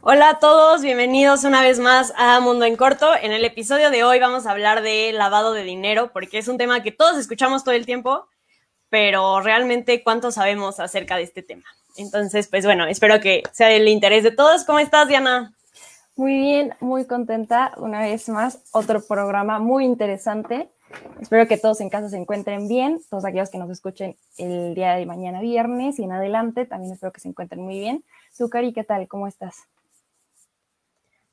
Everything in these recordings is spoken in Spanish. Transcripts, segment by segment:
Hola a todos, bienvenidos una vez más a Mundo en Corto. En el episodio de hoy vamos a hablar de lavado de dinero, porque es un tema que todos escuchamos todo el tiempo, pero realmente cuánto sabemos acerca de este tema. Entonces, pues bueno, espero que sea del interés de todos. ¿Cómo estás, Diana? Muy bien, muy contenta. Una vez más, otro programa muy interesante. Espero que todos en casa se encuentren bien, todos aquellos que nos escuchen el día de mañana viernes y en adelante, también espero que se encuentren muy bien. Zucari, ¿qué tal? ¿Cómo estás?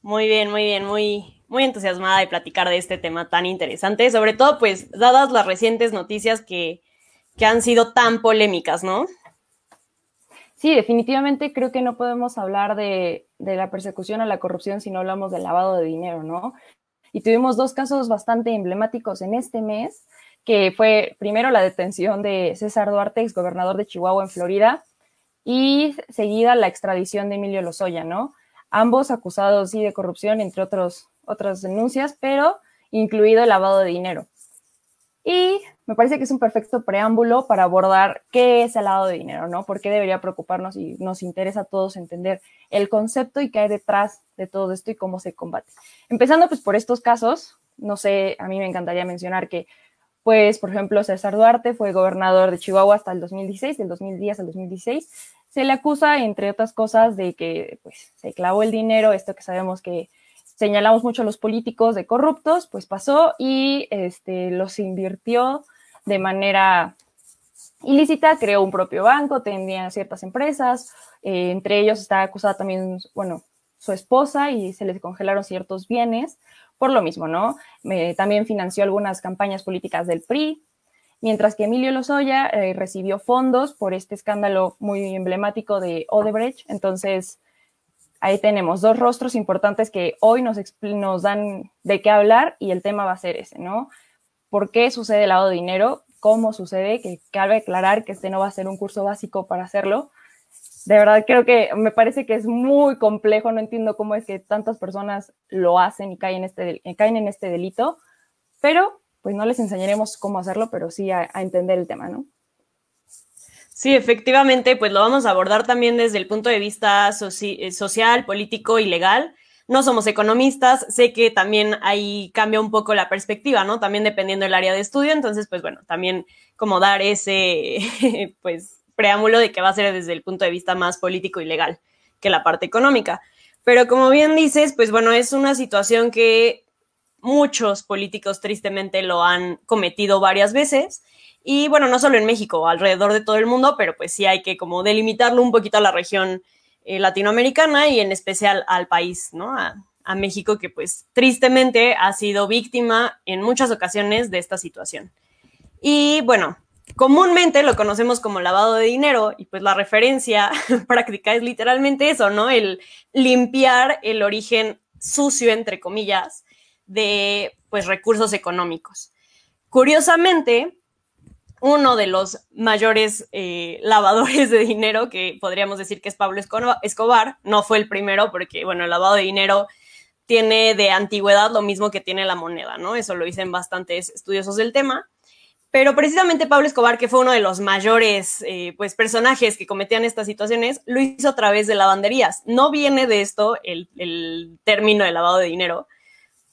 Muy bien, muy bien, muy, muy entusiasmada de platicar de este tema tan interesante, sobre todo pues dadas las recientes noticias que, que han sido tan polémicas, ¿no? Sí, definitivamente creo que no podemos hablar de, la persecución a la corrupción si no hablamos del lavado de dinero, ¿no? Y tuvimos dos casos bastante emblemáticos en este mes, que fue primero la detención de César Duarte, ex gobernador de Chihuahua en Florida, y seguida la extradición de Emilio Lozoya, ¿no? Ambos acusados, sí, de corrupción, entre otros, otras denuncias, pero incluido el lavado de dinero. Y me parece que es un perfecto preámbulo para abordar qué es el lavado de dinero, ¿no? ¿Por qué debería preocuparnos y nos interesa a todos entender el concepto y qué hay detrás de todo esto y cómo se combate? Empezando pues por estos casos, no sé, a mí me encantaría mencionar que, pues, por ejemplo, César Duarte fue gobernador de Chihuahua hasta el 2016, del 2010 al 2016. Se le acusa, entre otras cosas, de que pues, se clavó el dinero, esto que sabemos que señalamos mucho a los políticos de corruptos, pues pasó y este, los invirtió de manera ilícita, creó un propio banco, tenía ciertas empresas, eh, entre ellos está acusada también, bueno, su esposa y se les congelaron ciertos bienes por lo mismo, ¿no? también financió algunas campañas políticas del PRI, mientras que Emilio Lozoya eh, recibió fondos por este escándalo muy emblemático de Odebrecht, entonces ahí tenemos dos rostros importantes que hoy nos, nos dan de qué hablar y el tema va a ser ese, ¿no? ¿Por qué sucede el lavado de dinero? ¿Cómo sucede? Que cabe aclarar que este no va a ser un curso básico para hacerlo. De verdad creo que me parece que es muy complejo, no entiendo cómo es que tantas personas lo hacen y caen, este, caen en este delito, pero pues no les enseñaremos cómo hacerlo, pero sí a entender el tema, ¿no? Sí, efectivamente, pues lo vamos a abordar también desde el punto de vista eh, social, político y legal. No somos economistas, sé que también ahí cambia un poco la perspectiva, ¿no? También dependiendo del área de estudio, entonces, pues bueno, también como dar ese, pues, preámbulo de que va a ser desde el punto de vista más político y legal que la parte económica. Pero como bien dices, pues bueno, es una situación que muchos políticos tristemente lo han cometido varias veces y bueno, no solo en México, alrededor de todo el mundo, pero pues sí hay que como delimitarlo un poquito a la región eh, latinoamericana y en especial al país, ¿no? A, a México, que pues tristemente ha sido víctima en muchas ocasiones de esta situación. Y bueno, comúnmente lo conocemos como lavado de dinero y pues la referencia práctica es literalmente eso, ¿no? El limpiar el origen sucio, entre comillas, de pues recursos económicos. Curiosamente, uno de los mayores eh, lavadores de dinero, que podríamos decir que es Pablo Escobar, no fue el primero, porque, bueno, el lavado de dinero tiene de antigüedad lo mismo que tiene la moneda, ¿no? Eso lo dicen bastantes estudiosos del tema. Pero precisamente Pablo Escobar, que fue uno de los mayores eh, pues, personajes que cometían estas situaciones, lo hizo a través de lavanderías. No viene de esto el, término de lavado de dinero,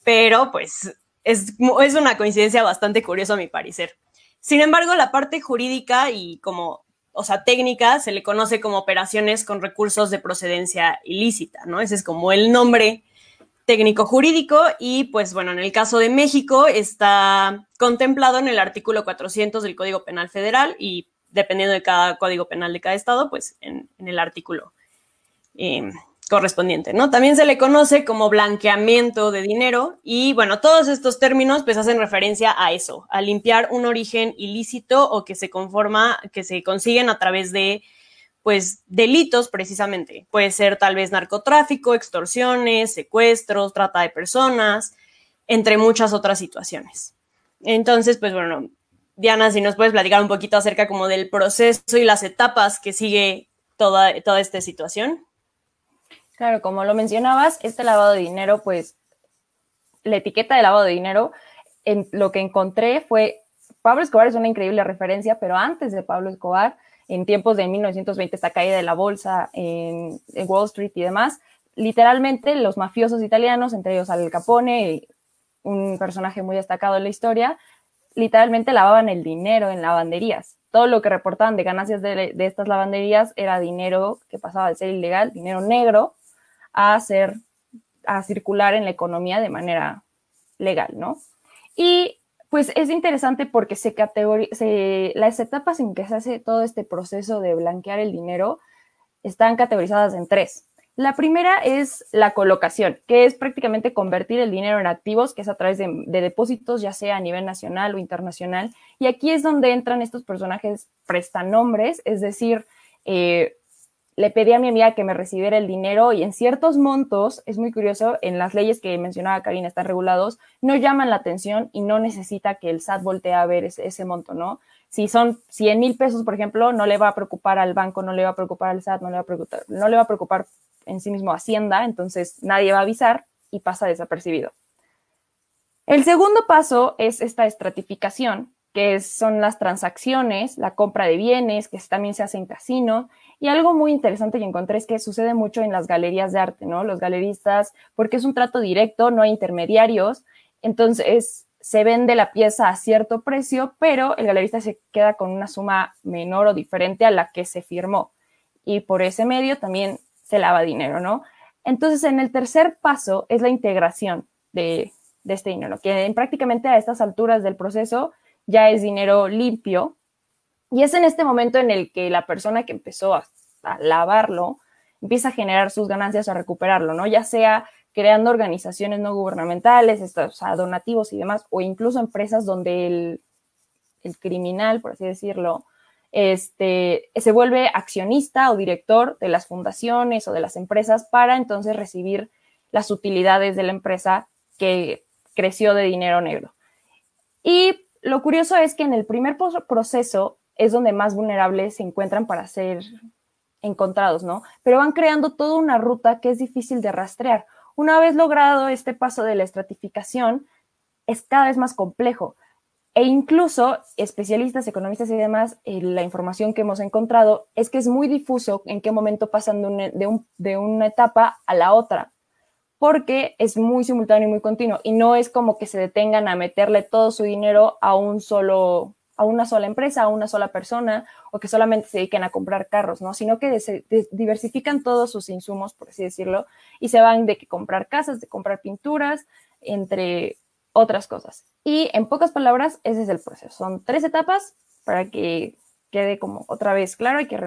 pero pues es, es una coincidencia bastante curiosa a mi parecer. Sin embargo, la parte jurídica y como, o sea, técnica se le conoce como operaciones con recursos de procedencia ilícita, ¿no? Ese es como el nombre técnico jurídico y pues bueno, en el caso de México está contemplado en el artículo 400 del Código Penal Federal y dependiendo de cada código penal de cada estado, pues en, el artículo eh, correspondiente, ¿no? También se le conoce como blanqueamiento de dinero y bueno, todos estos términos pues hacen referencia a eso, a limpiar un origen ilícito o que se conforma, que se consiguen a través de pues delitos precisamente. Puede ser tal vez narcotráfico, extorsiones, secuestros, trata de personas, entre muchas otras situaciones. Entonces, pues bueno, Diana, si nos puedes platicar un poquito acerca como del proceso y las etapas que sigue toda, toda esta situación. Claro, como lo mencionabas, este lavado de dinero, pues la etiqueta de lavado de dinero, en lo que encontré fue, Pablo Escobar es una increíble referencia, pero antes de Pablo Escobar, en tiempos de 1920, esta caída de la bolsa en, Wall Street y demás, literalmente los mafiosos italianos, entre ellos Al Capone, un personaje muy destacado en la historia, literalmente lavaban el dinero en lavanderías. Todo lo que reportaban de ganancias de, estas lavanderías era dinero que pasaba de ser ilegal, dinero negro, a ser, a circular en la economía de manera legal, ¿no? Y pues es interesante porque se se, las etapas en que se hace todo este proceso de blanquear el dinero están categorizadas en tres. La primera es la colocación, que es prácticamente convertir el dinero en activos, que es a través de, depósitos, ya sea a nivel nacional o internacional. Y aquí es donde entran estos personajes prestanombres, es decir, eh, le pedí a mi amiga que me recibiera el dinero y en ciertos montos, es muy curioso, en las leyes que mencionaba Karina están regulados, no llaman la atención y no necesita que el SAT voltee a ver ese, monto, ¿no? Si son 100 mil pesos, por ejemplo, no le va a preocupar al banco, no le va a preocupar al SAT, no le va a preocupar, no le va a preocupar en sí mismo Hacienda, entonces nadie va a avisar y pasa desapercibido. El segundo paso es esta estratificación, que son las transacciones, la compra de bienes, que también se hace en casino. Y algo muy interesante que encontré es que sucede mucho en las galerías de arte, ¿no? Los galeristas, porque es un trato directo, no hay intermediarios, entonces se vende la pieza a cierto precio, pero el galerista se queda con una suma menor o diferente a la que se firmó. Y por ese medio también se lava dinero, ¿no? Entonces, en el tercer paso es la integración de, este dinero, que prácticamente a estas alturas del proceso ya es dinero limpio. Y es en este momento en el que la persona que empezó a, lavarlo empieza a generar sus ganancias a recuperarlo, ¿no? Ya sea creando organizaciones no gubernamentales, estos, donativos y demás, o incluso empresas donde el, el criminal, por así decirlo, este, se vuelve accionista o director de las fundaciones o de las empresas para entonces recibir las utilidades de la empresa que creció de dinero negro. Y lo curioso es que en el primer proceso es donde más vulnerables se encuentran para ser encontrados, ¿no? Pero van creando toda una ruta que es difícil de rastrear. Una vez logrado este paso de la estratificación, es cada vez más complejo. E incluso especialistas, economistas y demás, eh, la información que hemos encontrado es que es muy difuso en qué momento pasan de, una etapa a la otra, porque es muy simultáneo y muy continuo. Y no es como que se detengan a meterle todo su dinero a un solo a una sola empresa, a una sola persona, o que solamente se dediquen a comprar carros, ¿no? Sino que diversifican todos sus insumos, por así decirlo, y se van de que comprar casas, de comprar pinturas, entre otras cosas. Y en pocas palabras, ese es el proceso. Son tres etapas para que quede como otra vez claro, hay que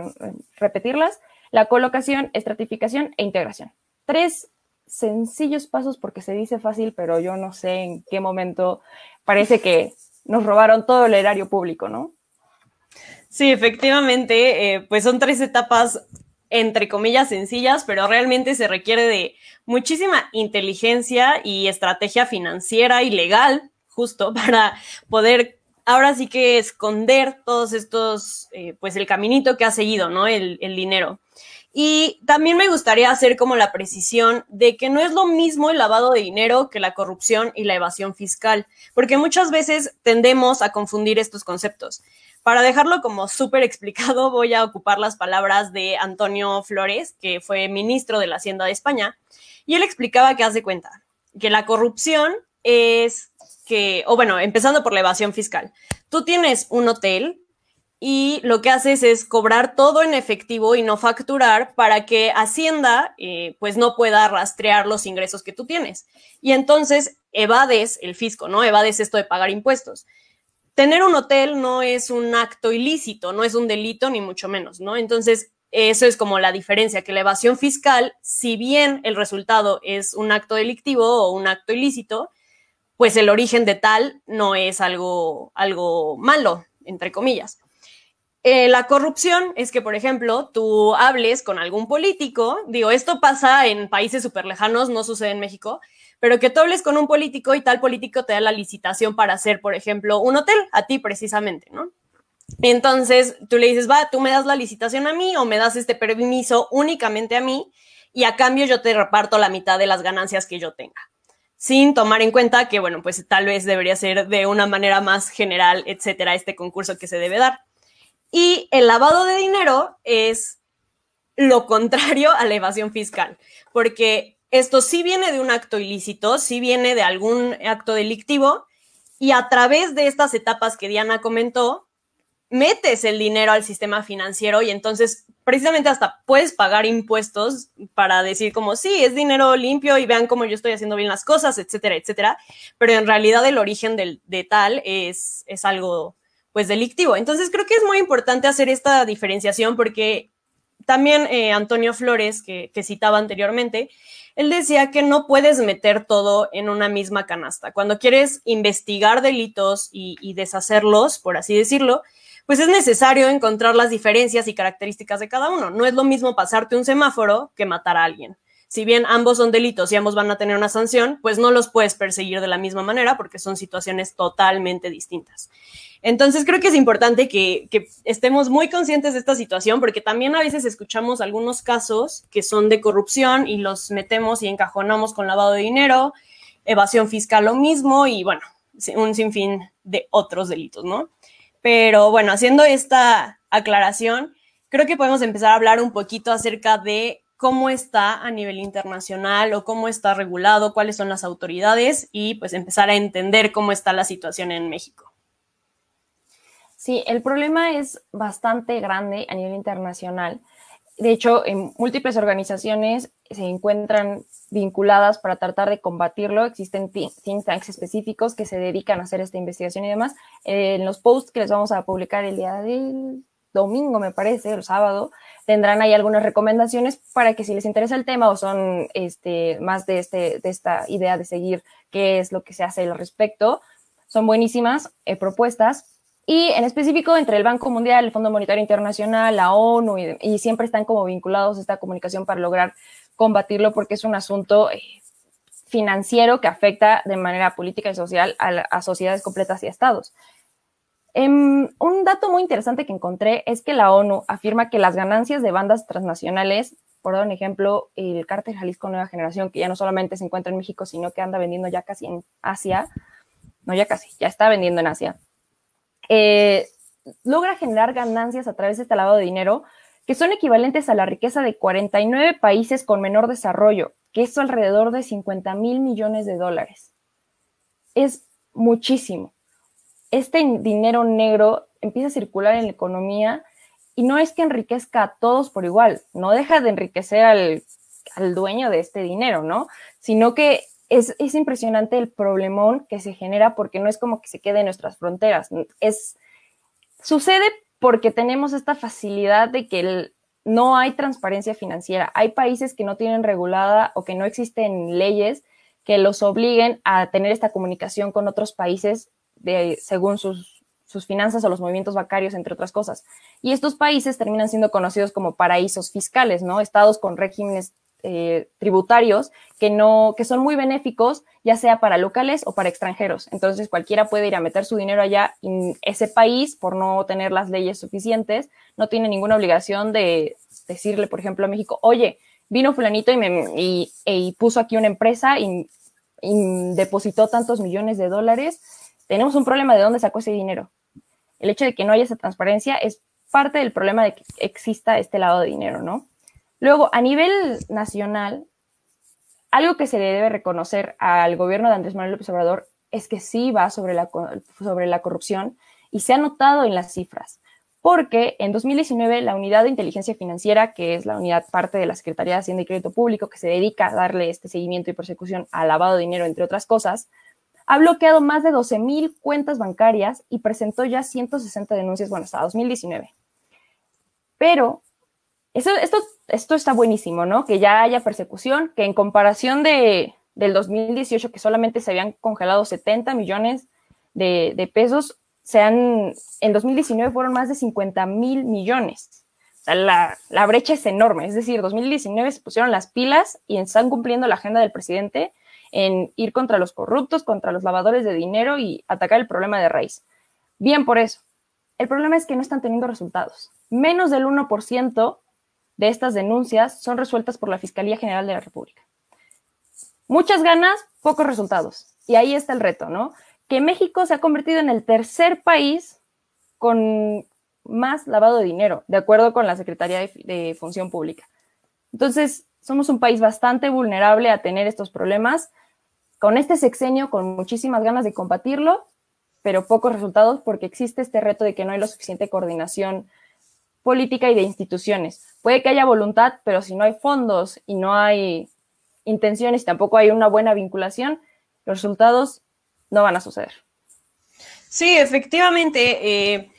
repetirlas. La colocación, estratificación e integración. Tres sencillos pasos porque se dice fácil, pero yo no sé en qué momento parece que nos robaron todo el erario público, ¿no? Sí, efectivamente, eh, pues son tres etapas entre comillas sencillas, pero realmente se requiere de muchísima inteligencia y estrategia financiera y legal, justo para poder ahora sí que esconder todos estos, eh, pues el caminito que ha seguido, ¿no? El, el dinero. Y también me gustaría hacer como la precisión de que no es lo mismo el lavado de dinero que la corrupción y la evasión fiscal, porque muchas veces tendemos a confundir estos conceptos. Para dejarlo como súper explicado, voy a ocupar las palabras de Antonio Flores, que fue ministro de la Hacienda de España, y él explicaba que hace cuenta que la corrupción es que, o bueno, empezando por la evasión fiscal, tú tienes un hotel y lo que haces es cobrar todo en efectivo y no facturar para que Hacienda eh, pues no pueda rastrear los ingresos que tú tienes. Y entonces evades el fisco, ¿no? Evades esto de pagar impuestos tener un hotel no es un acto ilícito, no es un delito, ni mucho menos, ¿no? Entonces, eso es como la diferencia, que la evasión fiscal, si bien el resultado es un acto delictivo o un acto ilícito, pues el origen de tal no es algo, algo malo, entre comillas. Eh, la corrupción es que, por ejemplo, tú hables con algún político, digo, esto pasa en países súper lejanos, no sucede en México, pero que tú hables con un político y tal político te da la licitación para hacer, por ejemplo, un hotel, a ti precisamente, ¿no? Entonces tú le dices, va, tú me das la licitación a mí o me das este permiso únicamente a mí y a cambio yo te reparto la mitad de las ganancias que yo tenga, sin tomar en cuenta que, bueno, pues tal vez debería ser de una manera más general, etcétera, este concurso que se debe dar. Y el lavado de dinero es lo contrario a la evasión fiscal, porque esto sí viene de un acto ilícito, sí viene de algún acto delictivo, y a través de estas etapas que Diana comentó, metes el dinero al sistema financiero y entonces precisamente hasta puedes pagar impuestos para decir como sí, es dinero limpio y vean cómo yo estoy haciendo bien las cosas, etcétera, etcétera. Pero en realidad el origen del, de tal es, es algo pues delictivo. Entonces creo que es muy importante hacer esta diferenciación porque también eh, Antonio Flores, que, citaba anteriormente, él decía que no puedes meter todo en una misma canasta. Cuando quieres investigar delitos y, y deshacerlos, por así decirlo, pues es necesario encontrar las diferencias y características de cada uno. No es lo mismo pasarte un semáforo que matar a alguien. Si bien ambos son delitos y ambos van a tener una sanción, pues no los puedes perseguir de la misma manera porque son situaciones totalmente distintas. Entonces creo que es importante que, estemos muy conscientes de esta situación porque también a veces escuchamos algunos casos que son de corrupción y los metemos y encajonamos con lavado de dinero, evasión fiscal lo mismo y bueno, un sinfín de otros delitos, ¿no? Pero bueno, haciendo esta aclaración, creo que podemos empezar a hablar un poquito acerca de cómo está a nivel internacional o cómo está regulado, cuáles son las autoridades y pues empezar a entender cómo está la situación en México. Sí, el problema es bastante grande a nivel internacional. De hecho, en múltiples organizaciones se encuentran vinculadas para tratar de combatirlo. Existen think tanks específicos que se dedican a hacer esta investigación y demás. En los posts que les vamos a publicar el día del domingo, me parece, el sábado, tendrán ahí algunas recomendaciones para que si les interesa el tema o son este, más de, este, de esta idea de seguir qué es lo que se hace al respecto, son buenísimas eh, propuestas y en específico entre el Banco Mundial, el Fondo Monetario Internacional, la ONU, y, siempre están como vinculados a esta comunicación para lograr combatirlo porque es un asunto eh, financiero que afecta de manera política y social a, a sociedades completas y a estados. Eh, un dato muy interesante que encontré es que la ONU afirma que las ganancias de bandas transnacionales, por dar un ejemplo, el cártel Jalisco Nueva Generación, que ya no solamente se encuentra en México, sino que anda vendiendo ya casi en Asia, no ya casi, ya está vendiendo en Asia, eh, logra generar ganancias a través de este lavado de dinero que son equivalentes a la riqueza de 49 países con menor desarrollo, que es alrededor de 50 mil millones de dólares. Es muchísimo. Este dinero negro empieza a circular en la economía y no es que enriquezca a todos por igual, no deja de enriquecer al, al dueño de este dinero, ¿no? Sino que es, es, impresionante el problemón que se genera porque no es como que se quede en nuestras fronteras. Es, sucede porque tenemos esta facilidad de que no hay transparencia financiera. Hay países que no tienen regulada o que no existen leyes que los obliguen a tener esta comunicación con otros países de, según sus, sus finanzas o los movimientos bancarios, entre otras cosas. Y estos países terminan siendo conocidos como paraísos fiscales, ¿no? Estados con regímenes eh, tributarios que no, que son muy benéficos, ya sea para locales o para extranjeros. Entonces cualquiera puede ir a meter su dinero allá y ese país, por no tener las leyes suficientes, no tiene ninguna obligación de decirle, por ejemplo, a México, oye, vino fulanito y, me, y, y puso aquí una empresa y depositó tantos millones de dólares. Tenemos un problema de dónde sacó ese dinero. El hecho de que no haya esa transparencia es parte del problema de que exista este lado de dinero, ¿no? Luego, a nivel nacional, algo que se le debe reconocer al gobierno de Andrés Manuel López Obrador es que sí va sobre la, sobre la corrupción y se ha notado en las cifras, porque en 2019 la unidad de inteligencia financiera, que es la unidad parte de la Secretaría de Hacienda y Crédito Público, que se dedica a darle este seguimiento y persecución al lavado de dinero, entre otras cosas, ha bloqueado más de 12 mil cuentas bancarias y presentó ya 160 denuncias, bueno, hasta 2019. Pero esto, está buenísimo, ¿no? Que ya haya persecución, que en comparación de, del 2018, que solamente se habían congelado 70 millones de, de pesos, se han, en 2019 fueron más de 50 mil millones. La, la, brecha es enorme. Es decir, 2019 se pusieron las pilas y están cumpliendo la agenda del presidente en ir contra los corruptos, contra los lavadores de dinero y atacar el problema de raíz. Bien por eso. El problema es que no están teniendo resultados. Menos del 1% de estas denuncias son resueltas por la Fiscalía General de la República. Muchas ganas, pocos resultados. Y ahí está el reto, ¿no? Que México se ha convertido en el tercer país con más lavado de dinero, de acuerdo con la Secretaría de, Función Pública. Entonces, somos un país bastante vulnerable a tener estos problemas. Con este sexenio, con muchísimas ganas de combatirlo, pero pocos resultados porque existe este reto de que no hay la suficiente coordinación política y de instituciones. Puede que haya voluntad, pero si no hay fondos y no hay intenciones y tampoco hay una buena vinculación, los resultados no van a suceder. Sí, efectivamente. Eh,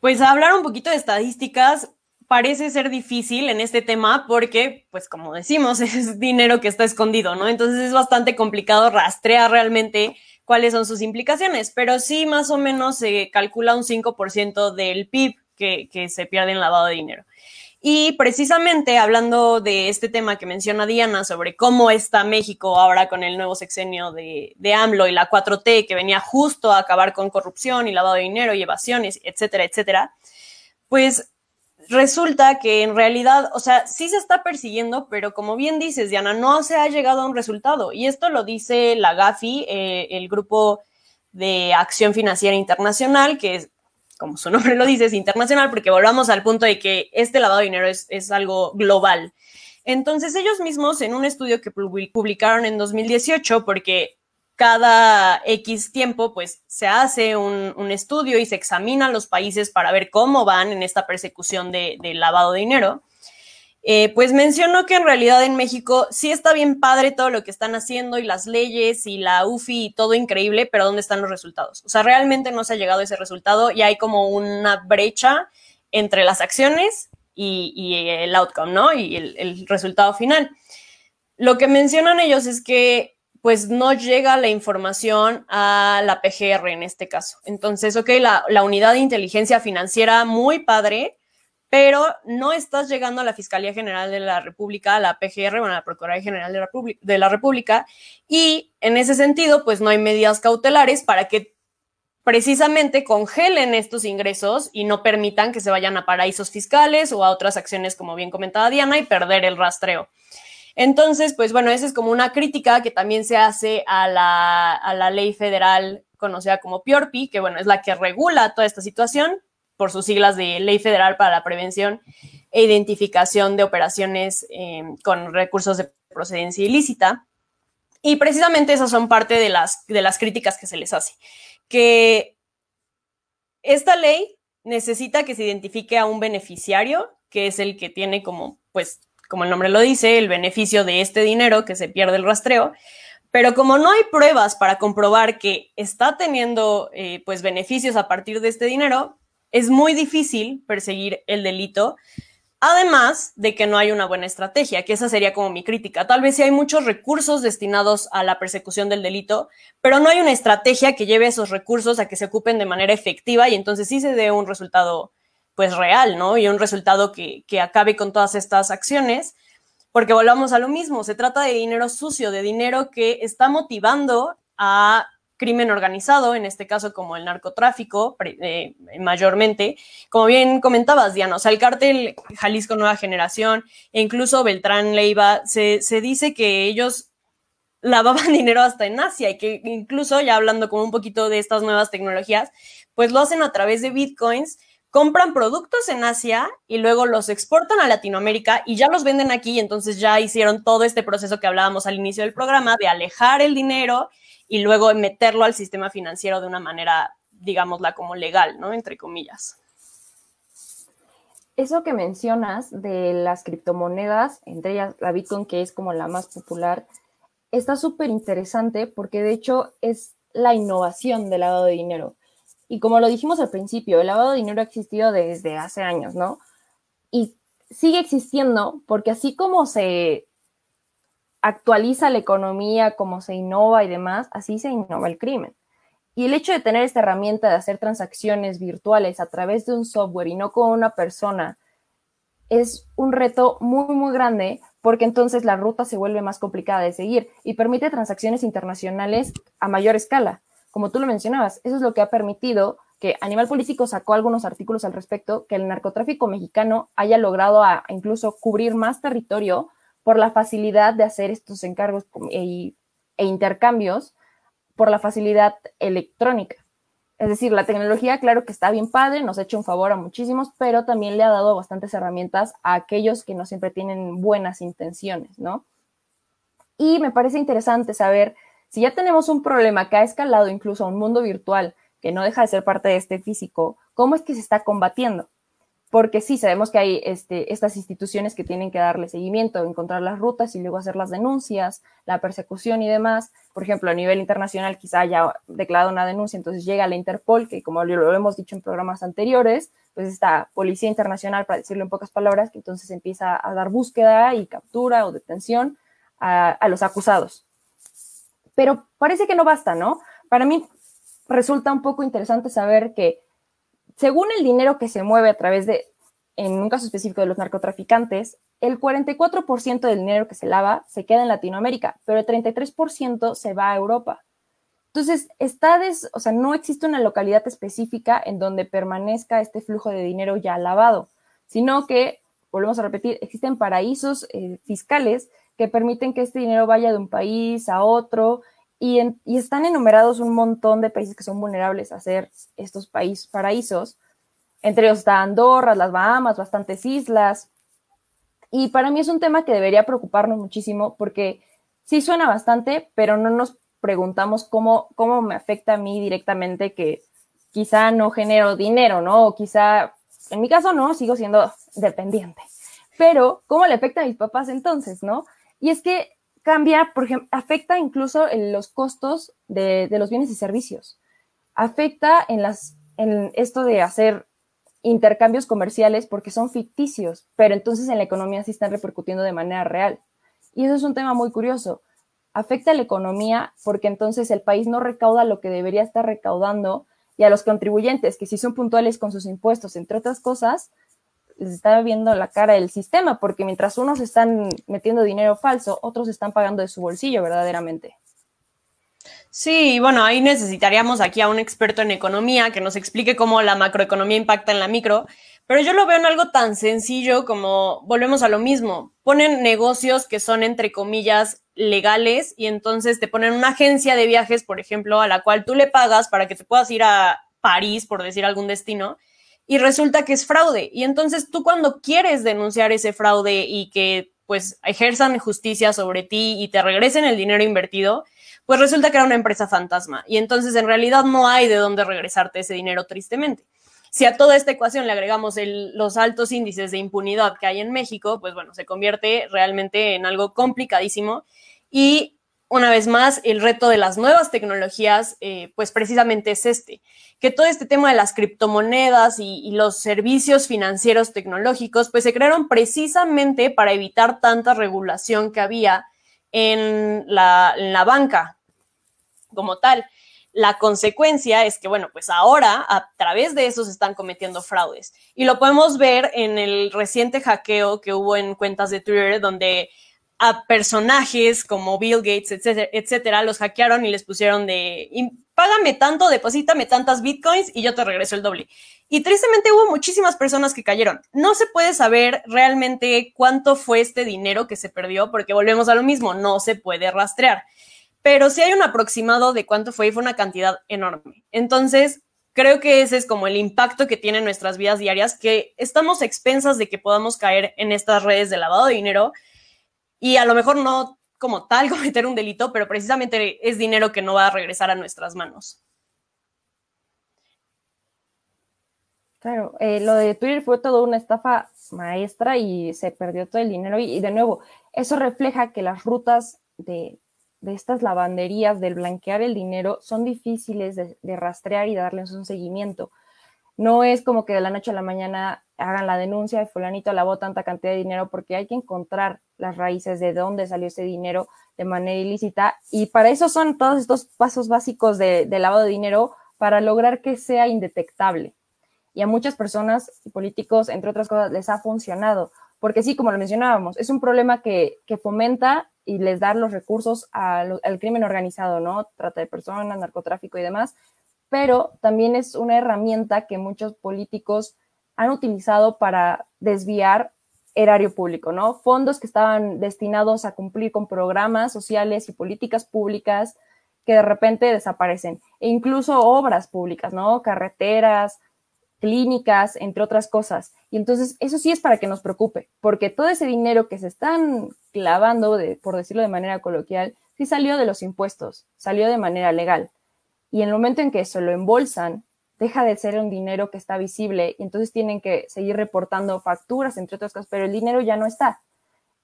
pues hablar un poquito de estadísticas parece ser difícil en este tema porque, pues como decimos, es dinero que está escondido, ¿no? Entonces es bastante complicado rastrear realmente cuáles son sus implicaciones, pero sí más o menos se calcula un 5% del PIB que, se pierde en lavado de dinero. Y precisamente hablando de este tema que menciona Diana sobre cómo está México ahora con el nuevo sexenio de, de, AMLO y la 4T que venía justo a acabar con corrupción y lavado de dinero y evasiones, etcétera, etcétera, pues resulta que en realidad, o sea, sí se está persiguiendo, pero como bien dices, Diana, no se ha llegado a un resultado. Y esto lo dice la GAFI, eh, el Grupo de Acción Financiera Internacional, que como su nombre lo dice, es internacional, porque volvamos al punto de que este lavado de dinero es, es algo global. Entonces, ellos mismos en un estudio que publicaron en 2018, porque cada X tiempo, pues se hace un, un, estudio y se examinan los países para ver cómo van en esta persecución de, de lavado de dinero. Eh, pues mencionó que en realidad en México sí está bien padre todo lo que están haciendo y las leyes y la UFI y todo increíble, pero ¿dónde están los resultados? O sea, realmente no se ha llegado a ese resultado y hay como una brecha entre las acciones y, el outcome, ¿no? Y el, resultado final. Lo que mencionan ellos es que pues no llega la información a la PGR en este caso. Entonces, ok, la, la unidad de inteligencia financiera, muy padre, pero no estás llegando a la Fiscalía General de la República, a la PGR, bueno, a la Procuraduría General de la, República, y en ese sentido, pues no hay medidas cautelares para que precisamente congelen estos ingresos y no permitan que se vayan a paraísos fiscales o a otras acciones, como bien comentaba Diana, y perder el rastreo. Entonces, pues bueno, esa es como una crítica que también se hace a la, a la ley federal conocida como PIORPI, que bueno, es la que regula toda esta situación, por sus siglas de Ley Federal para la Prevención e Identificación de Operaciones eh, con Recursos de Procedencia Ilícita. Y precisamente esas son parte de las, de las críticas que se les hace. Que esta ley necesita que se identifique a un beneficiario, que es el que tiene como, pues, como el nombre lo dice, el beneficio de este dinero que se pierde el rastreo. Pero como no hay pruebas para comprobar que está teniendo eh, pues beneficios a partir de este dinero, es muy difícil perseguir el delito, además de que no hay una buena estrategia, que esa sería como mi crítica. Tal vez sí hay muchos recursos destinados a la persecución del delito, pero no hay una estrategia que lleve esos recursos a que se ocupen de manera efectiva y entonces sí se dé un resultado pues real, ¿no? Y un resultado que, que acabe con todas estas acciones, porque volvamos a lo mismo, se trata de dinero sucio, de dinero que está motivando a crimen organizado, en este caso como el narcotráfico eh, mayormente. Como bien comentabas, Diana, o sea, el cártel Jalisco Nueva Generación e incluso Beltrán Leiva, se, se dice que ellos lavaban dinero hasta en Asia y que incluso, ya hablando como un poquito de estas nuevas tecnologías, pues lo hacen a través de bitcoins compran productos en Asia y luego los exportan a Latinoamérica y ya los venden aquí, entonces ya hicieron todo este proceso que hablábamos al inicio del programa de alejar el dinero y luego meterlo al sistema financiero de una manera, digámosla como legal, ¿no? Entre comillas. Eso que mencionas de las criptomonedas, entre ellas la Bitcoin, que es como la más popular, está súper interesante porque de hecho es la innovación del lavado de dinero. Y como lo dijimos al principio, el lavado de dinero ha existido desde hace años, ¿no? Y sigue existiendo porque así como se actualiza la economía, cómo se innova y demás, así se innova el crimen. Y el hecho de tener esta herramienta de hacer transacciones virtuales a través de un software y no con una persona es un reto muy, muy grande porque entonces la ruta se vuelve más complicada de seguir y permite transacciones internacionales a mayor escala. Como tú lo mencionabas, eso es lo que ha permitido que Animal Político sacó algunos artículos al respecto, que el narcotráfico mexicano haya logrado incluso cubrir más territorio por la facilidad de hacer estos encargos e, e intercambios por la facilidad electrónica. Es decir, la tecnología, claro que está bien padre, nos ha hecho un favor a muchísimos, pero también le ha dado bastantes herramientas a aquellos que no siempre tienen buenas intenciones, ¿no? Y me parece interesante saber si ya tenemos un problema que ha escalado incluso a un mundo virtual que no deja de ser parte de este físico, ¿cómo es que se está combatiendo? porque sí, sabemos que hay este, estas instituciones que tienen que darle seguimiento, encontrar las rutas y luego hacer las denuncias, la persecución y demás. Por ejemplo, a nivel internacional quizá haya declarado una denuncia, entonces llega la Interpol, que como lo hemos dicho en programas anteriores, pues esta policía internacional, para decirlo en pocas palabras, que entonces empieza a dar búsqueda y captura o detención a, a los acusados. Pero parece que no basta, ¿no? Para mí resulta un poco interesante saber que según el dinero que se mueve a través de, en un caso específico de los narcotraficantes, el 44% del dinero que se lava se queda en Latinoamérica, pero el 33% se va a Europa. Entonces, o sea, no existe una localidad específica en donde permanezca este flujo de dinero ya lavado, sino que, volvemos a repetir, existen paraísos eh, fiscales que permiten que este dinero vaya de un país a otro y, están enumerados un montón de países que son vulnerables a ser estos países paraísos. Entre ellos está Andorra, las Bahamas, bastantes islas. Y para mí es un tema que debería preocuparnos muchísimo porque sí suena bastante, pero no nos preguntamos cómo, cómo me afecta a mí directamente que quizá no genero dinero, ¿no? O quizá, en mi caso no, sigo siendo dependiente. Pero, ¿cómo le afecta a mis papás entonces, no? Y es que cambia, por ejemplo, afecta incluso en los costos de, los bienes y servicios. Afecta en, las, en esto de hacer intercambios comerciales porque son ficticios, pero entonces en la economía sí están repercutiendo de manera real. Y eso es un tema muy curioso. Afecta a la economía porque entonces el país no recauda lo que debería estar recaudando y a los contribuyentes, que si son puntuales con sus impuestos, entre otras cosas, les está viendo la cara del sistema, porque mientras unos están metiendo dinero falso, otros están pagando de su bolsillo verdaderamente. Sí, bueno, ahí necesitaríamos aquí a un experto en economía que nos explique cómo la macroeconomía impacta en la micro, pero yo lo veo en algo tan sencillo como, volvemos a lo mismo, ponen negocios que son, entre comillas, legales y entonces te ponen una agencia de viajes, por ejemplo, a la cual tú le pagas para que te puedas ir a París, por decir algún destino, y resulta que es fraude. Y entonces tú cuando quieres denunciar ese fraude y que pues ejerzan justicia sobre ti y te regresen el dinero invertido, pues resulta que era una empresa fantasma. Y entonces en realidad no hay de dónde regresarte ese dinero tristemente. Si a toda esta ecuación le agregamos los altos índices de impunidad que hay en México, pues bueno, se convierte realmente en algo complicadísimo. Y una vez más, el reto de las nuevas tecnologías, eh, pues precisamente es este, que todo este tema de las criptomonedas y, los servicios financieros tecnológicos, pues se crearon precisamente para evitar tanta regulación que había en la, en la banca como tal. La consecuencia es que, bueno, pues ahora a través de eso se están cometiendo fraudes. Y lo podemos ver en el reciente hackeo que hubo en cuentas de Twitter, donde a personajes como Bill Gates, etcétera, etcétera, los hackearon y les pusieron de, págame tanto, deposítame tantas bitcoins y yo te regreso el doble. Y tristemente hubo muchísimas personas que cayeron. No se puede saber realmente cuánto fue este dinero que se perdió, porque volvemos a lo mismo, no se puede rastrear. Pero sí hay un aproximado de cuánto fue y fue una cantidad enorme. Entonces, creo que ese es como el impacto que tiene en nuestras vidas diarias, que estamos expensas de que podamos caer en estas redes de lavado de dinero y a lo mejor no como tal cometer un delito, pero precisamente es dinero que no va a regresar a nuestras manos. Claro, eh, lo de Twitter fue toda una estafa maestra y se perdió todo el dinero. Y, de nuevo, eso refleja que las rutas de, estas lavanderías, del blanquear el dinero, son difíciles de, de, rastrear y darles un seguimiento. No es como que de la noche a la mañana hagan la denuncia y fulanito lavó tanta cantidad de dinero porque hay que encontrar las raíces de dónde salió ese dinero de manera ilícita y para eso son todos estos pasos básicos de, de lavado de dinero para lograr que sea indetectable. Y a muchas personas y políticos, entre otras cosas, les ha funcionado porque sí, como lo mencionábamos, es un problema que, fomenta y les da los recursos al crimen organizado, ¿no? Trata de personas, narcotráfico y demás, pero también es una herramienta que muchos políticos han utilizado para desviar erario público, ¿no? Fondos que estaban destinados a cumplir con programas sociales y políticas públicas que de repente desaparecen, e incluso obras públicas, ¿no? Carreteras, clínicas, entre otras cosas. Y entonces eso sí es para que nos preocupe, porque todo ese dinero que se están clavando, por decirlo de manera coloquial, sí salió de los impuestos, salió de manera legal. Y en el momento en que eso lo embolsan, deja de ser un dinero que está visible y entonces tienen que seguir reportando facturas, entre otras cosas, pero el dinero ya no está.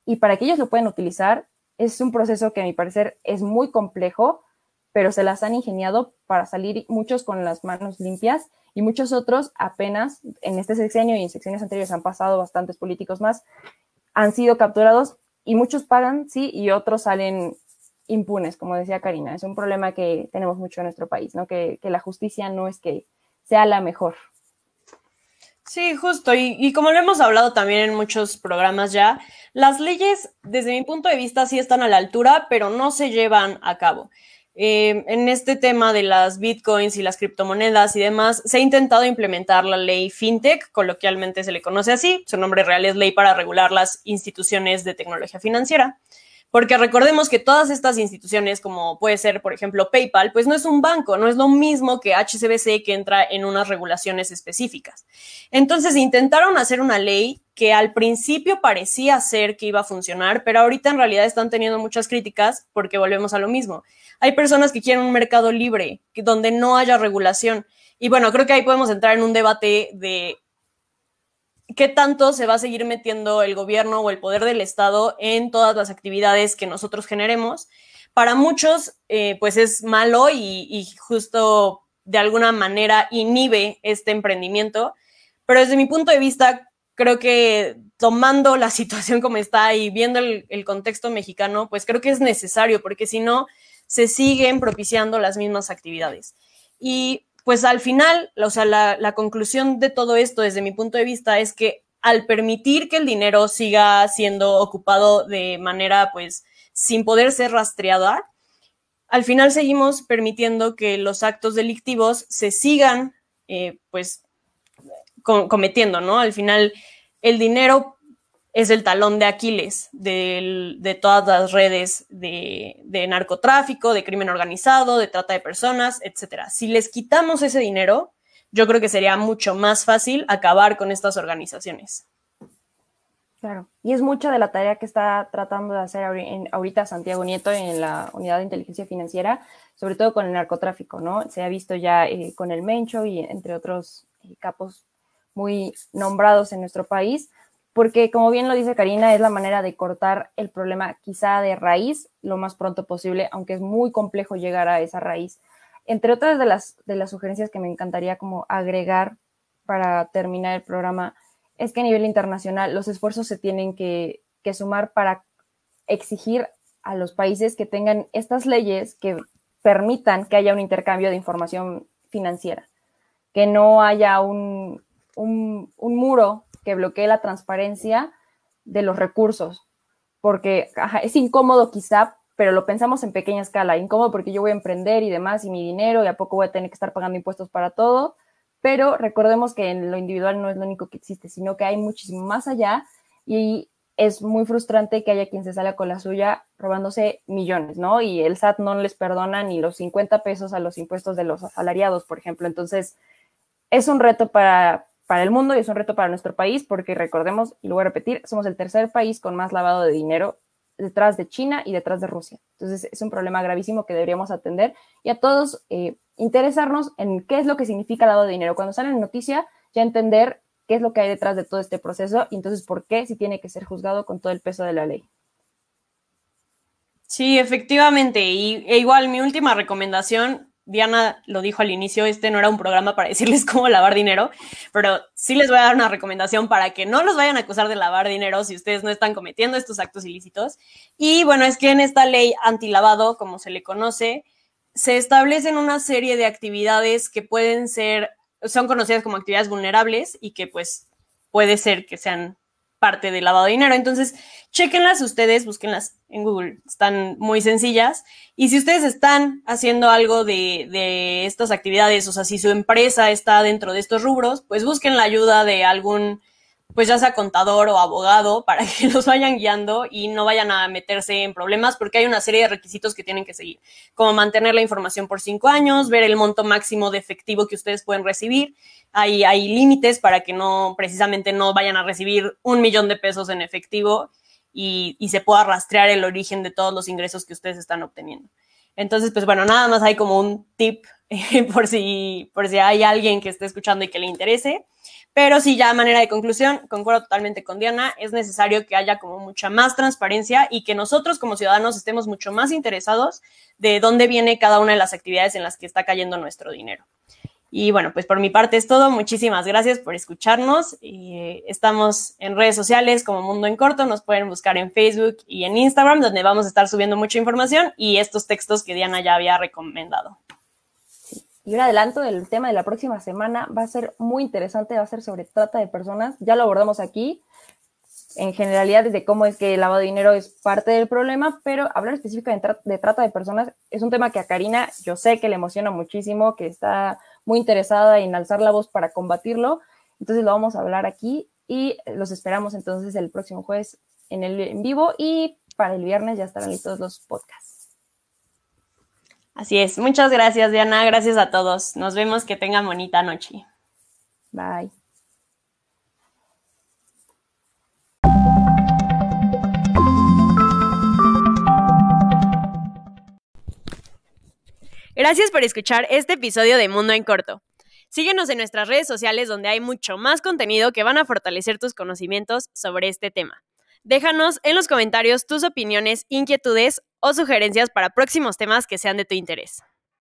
Y para que ellos lo puedan utilizar, es un proceso que a mi parecer es muy complejo, pero se las han ingeniado para salir muchos con las manos limpias y muchos otros apenas en este sexenio y en sexenios anteriores han pasado bastantes políticos más, han sido capturados y muchos pagan, sí, y otros salen impunes, como decía Karina. Es un problema que tenemos mucho en nuestro país, ¿no? Que, la justicia no es que sea la mejor. Sí, justo. Y, como lo hemos hablado también en muchos programas ya, las leyes, desde mi punto de vista, sí están a la altura, pero no se llevan a cabo. Eh, en este tema de las bitcoins y las criptomonedas y demás, se ha intentado implementar la ley FinTech, coloquialmente se le conoce así, su nombre real es Ley para regular las instituciones de tecnología financiera. Porque recordemos que todas estas instituciones, como puede ser, por ejemplo, PayPal, pues no es un banco, no es lo mismo que HCBC que entra en unas regulaciones específicas. Entonces intentaron hacer una ley que al principio parecía ser que iba a funcionar, pero ahorita en realidad están teniendo muchas críticas porque volvemos a lo mismo. Hay personas que quieren un mercado libre, donde no haya regulación. Y bueno, creo que ahí podemos entrar en un debate de qué tanto se va a seguir metiendo el gobierno o el poder del Estado en todas las actividades que nosotros generemos. Para muchos, eh, pues es malo y, justo de alguna manera inhibe este emprendimiento, pero desde mi punto de vista, creo que tomando la situación como está y viendo el contexto mexicano, pues creo que es necesario, porque si no, se siguen propiciando las mismas actividades. Y pues al final, o sea, la, conclusión de todo esto desde mi punto de vista es que al permitir que el dinero siga siendo ocupado de manera pues sin poder ser rastreada, al final seguimos permitiendo que los actos delictivos se sigan eh, pues cometiendo, ¿no? Al final el dinero es el talón de Aquiles de, todas las redes de, narcotráfico, de crimen organizado, de trata de personas, etc. Si les quitamos ese dinero, yo creo que sería mucho más fácil acabar con estas organizaciones. Claro, y es mucha de la tarea que está tratando de hacer ahorita Santiago Nieto en la unidad de inteligencia financiera, sobre todo con el narcotráfico, ¿no? Se ha visto ya eh, con el Mencho y entre otros eh, capos muy nombrados en nuestro país, porque como bien lo dice Karina, es la manera de cortar el problema quizá de raíz lo más pronto posible, aunque es muy complejo llegar a esa raíz. Entre otras de las, de las sugerencias que me encantaría como agregar para terminar el programa, es que a nivel internacional los esfuerzos se tienen que, que sumar para exigir a los países que tengan estas leyes que permitan que haya un intercambio de información financiera, que no haya un, un, un muro que bloquee la transparencia de los recursos, porque es incómodo quizá, pero lo pensamos en pequeña escala, incómodo porque yo voy a emprender y demás y mi dinero y a poco voy a tener que estar pagando impuestos para todo, pero recordemos que en lo individual no es lo único que existe, sino que hay muchísimo más allá y es muy frustrante que haya quien se salga con la suya robándose millones, ¿no? Y el SAT no les perdona ni los 50 pesos a los impuestos de los asalariados, por ejemplo. Entonces, es un reto para, para el mundo y es un reto para nuestro país porque recordemos, y lo voy a repetir, somos el tercer país con más lavado de dinero detrás de China y detrás de Rusia. Entonces es un problema gravísimo que deberíamos atender y a todos eh, interesarnos en qué es lo que significa lavado de dinero. Cuando sale en noticia, ya entender qué es lo que hay detrás de todo este proceso y entonces por qué si tiene que ser juzgado con todo el peso de la ley. Sí, efectivamente. Y e igual mi última recomendación Diana lo dijo al inicio, este no era un programa para decirles cómo lavar dinero, pero sí les voy a dar una recomendación para que no los vayan a acusar de lavar dinero si ustedes no están cometiendo estos actos ilícitos. Y bueno, es que en esta ley antilavado, como se le conoce, se establecen una serie de actividades que pueden ser, son conocidas como actividades vulnerables y que pues puede ser que sean parte del lavado de dinero. Entonces, chequenlas ustedes, búsquenlas en Google, están muy sencillas. Y si ustedes están haciendo algo de, de, estas actividades, o sea, si su empresa está dentro de estos rubros, pues busquen la ayuda de algún, pues ya sea contador o abogado, para que los vayan guiando y no vayan a meterse en problemas, porque hay una serie de requisitos que tienen que seguir, como mantener la información por cinco años, ver el monto máximo de efectivo que ustedes pueden recibir hay, hay límites para que no, precisamente no vayan a recibir un millón de pesos en efectivo y, se pueda rastrear el origen de todos los ingresos que ustedes están obteniendo. Entonces, pues bueno, nada más hay como un tip por, si, por si hay alguien que esté escuchando y que le interese. Pero sí, ya manera de conclusión, concuerdo totalmente con Diana, es necesario que haya como mucha más transparencia y que nosotros como ciudadanos estemos mucho más interesados de dónde viene cada una de las actividades en las que está cayendo nuestro dinero. Y bueno, pues por mi parte es todo. Muchísimas gracias por escucharnos. Eh, estamos en redes sociales como Mundo en Corto. Nos pueden buscar en Facebook y en Instagram, donde vamos a estar subiendo mucha información y estos textos que Diana ya había recomendado. Y un adelanto del tema de la próxima semana va a ser muy interesante, va a ser sobre trata de personas. Ya lo abordamos aquí, en generalidad desde cómo es que el lavado de dinero es parte del problema, pero hablar específicamente de, trata de personas es un tema que a Karina yo sé que le emociona muchísimo, que está muy interesada en alzar la voz para combatirlo. Entonces lo vamos a hablar aquí y los esperamos entonces el próximo jueves en el en vivo y para el viernes ya estarán listos los podcasts. Así es. Muchas gracias, Diana. Gracias a todos. Nos vemos. Que tengan bonita noche. Bye. Gracias por escuchar este episodio de Mundo en Corto. Síguenos en nuestras redes sociales donde hay mucho más contenido que van a fortalecer tus conocimientos sobre este tema. Déjanos en los comentarios tus opiniones, inquietudes o sugerencias para próximos temas que sean de tu interés.